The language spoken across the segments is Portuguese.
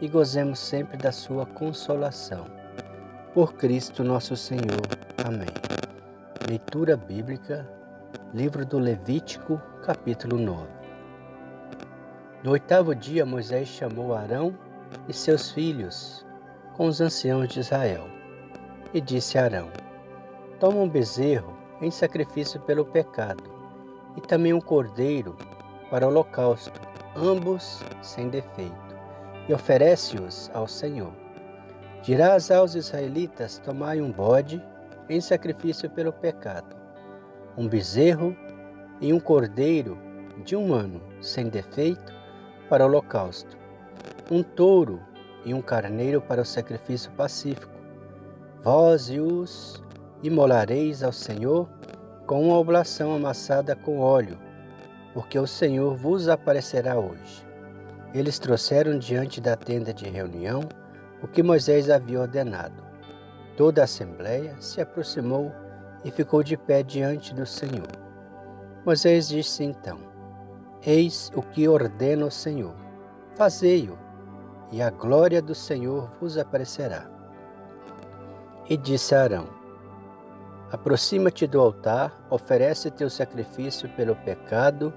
e gozemos sempre da sua consolação. Por Cristo nosso Senhor. Amém. Leitura bíblica, livro do Levítico, capítulo 9. No oitavo dia, Moisés chamou Arão e seus filhos com os anciãos de Israel e disse a Arão: Toma um bezerro em sacrifício pelo pecado e também um cordeiro para o holocausto ambos sem defeito, e oferece-os ao Senhor. Dirás aos israelitas: Tomai um bode em sacrifício pelo pecado, um bezerro e um cordeiro de um ano sem defeito para o holocausto, um touro e um carneiro para o sacrifício pacífico. Vós e os imolareis ao Senhor com uma oblação amassada com óleo, porque o Senhor vos aparecerá hoje. Eles trouxeram diante da tenda de reunião o que Moisés havia ordenado. Toda a assembleia se aproximou e ficou de pé diante do Senhor. Moisés disse então: Eis o que ordena o Senhor: fazei-o, e a glória do Senhor vos aparecerá. E disse a Arão: Aproxima-te do altar, oferece teu sacrifício pelo pecado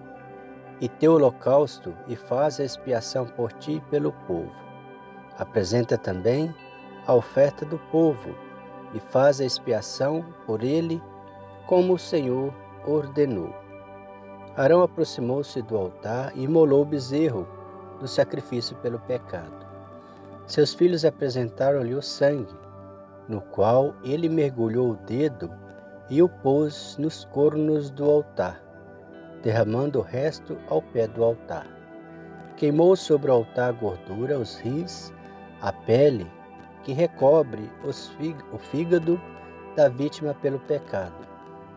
e teu holocausto e faz a expiação por ti e pelo povo. Apresenta também a oferta do povo e faz a expiação por ele, como o Senhor ordenou. Arão aproximou-se do altar e imolou o bezerro do sacrifício pelo pecado. Seus filhos apresentaram-lhe o sangue, no qual ele mergulhou o dedo e o pôs nos cornos do altar derramando o resto ao pé do altar. Queimou sobre o altar a gordura, os rins, a pele, que recobre o fígado da vítima pelo pecado,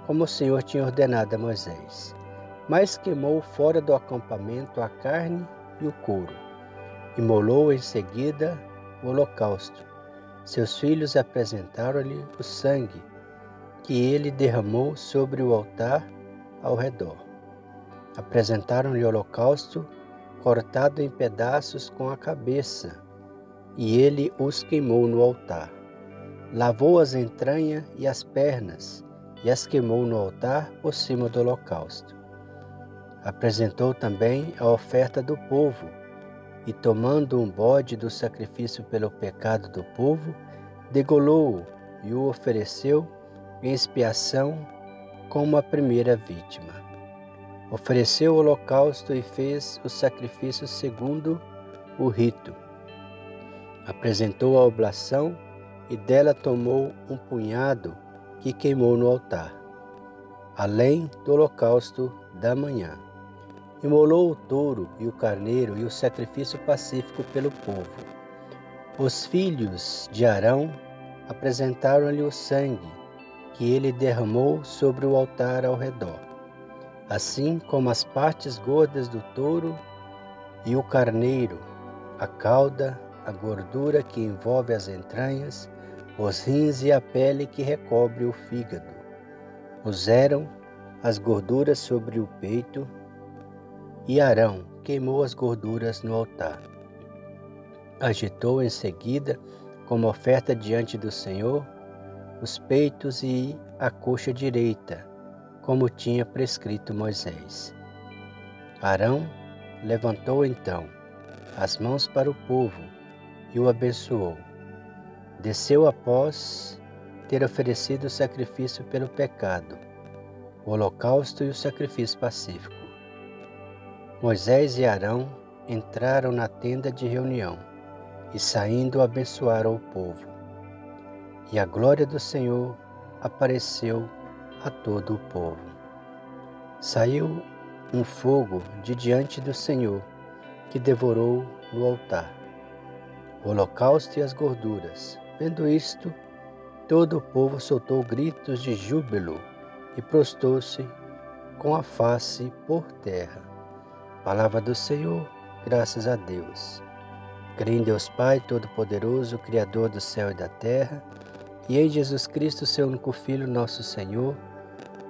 como o Senhor tinha ordenado a Moisés. Mas queimou fora do acampamento a carne e o couro. Imolou em seguida o holocausto. Seus filhos apresentaram-lhe o sangue, que ele derramou sobre o altar ao redor. Apresentaram-lhe o holocausto cortado em pedaços com a cabeça, e ele os queimou no altar. Lavou as entranhas e as pernas, e as queimou no altar por cima do holocausto. Apresentou também a oferta do povo, e tomando um bode do sacrifício pelo pecado do povo, degolou-o e o ofereceu em expiação como a primeira vítima ofereceu o holocausto e fez o sacrifício segundo o rito. Apresentou a oblação e dela tomou um punhado que queimou no altar, além do holocausto da manhã. Imolou o touro e o carneiro e o sacrifício pacífico pelo povo. Os filhos de Arão apresentaram-lhe o sangue que ele derramou sobre o altar ao redor assim como as partes gordas do touro e o carneiro, a cauda, a gordura que envolve as entranhas, os rins e a pele que recobre o fígado. Puseram as gorduras sobre o peito e Arão queimou as gorduras no altar. Agitou em seguida, como oferta diante do Senhor, os peitos e a coxa direita, como tinha prescrito Moisés. Arão levantou então as mãos para o povo e o abençoou. Desceu após ter oferecido o sacrifício pelo pecado, o holocausto e o sacrifício pacífico. Moisés e Arão entraram na tenda de reunião e, saindo, abençoaram o povo. E a glória do Senhor apareceu a todo o povo. Saiu um fogo de diante do Senhor, que devorou no altar, o holocausto e as gorduras. Vendo isto, todo o povo soltou gritos de júbilo e prostou-se com a face por terra. Palavra do Senhor, graças a Deus. Creio em Deus Pai Todo-Poderoso, Criador do céu e da terra, e em Jesus Cristo, seu único Filho, nosso Senhor,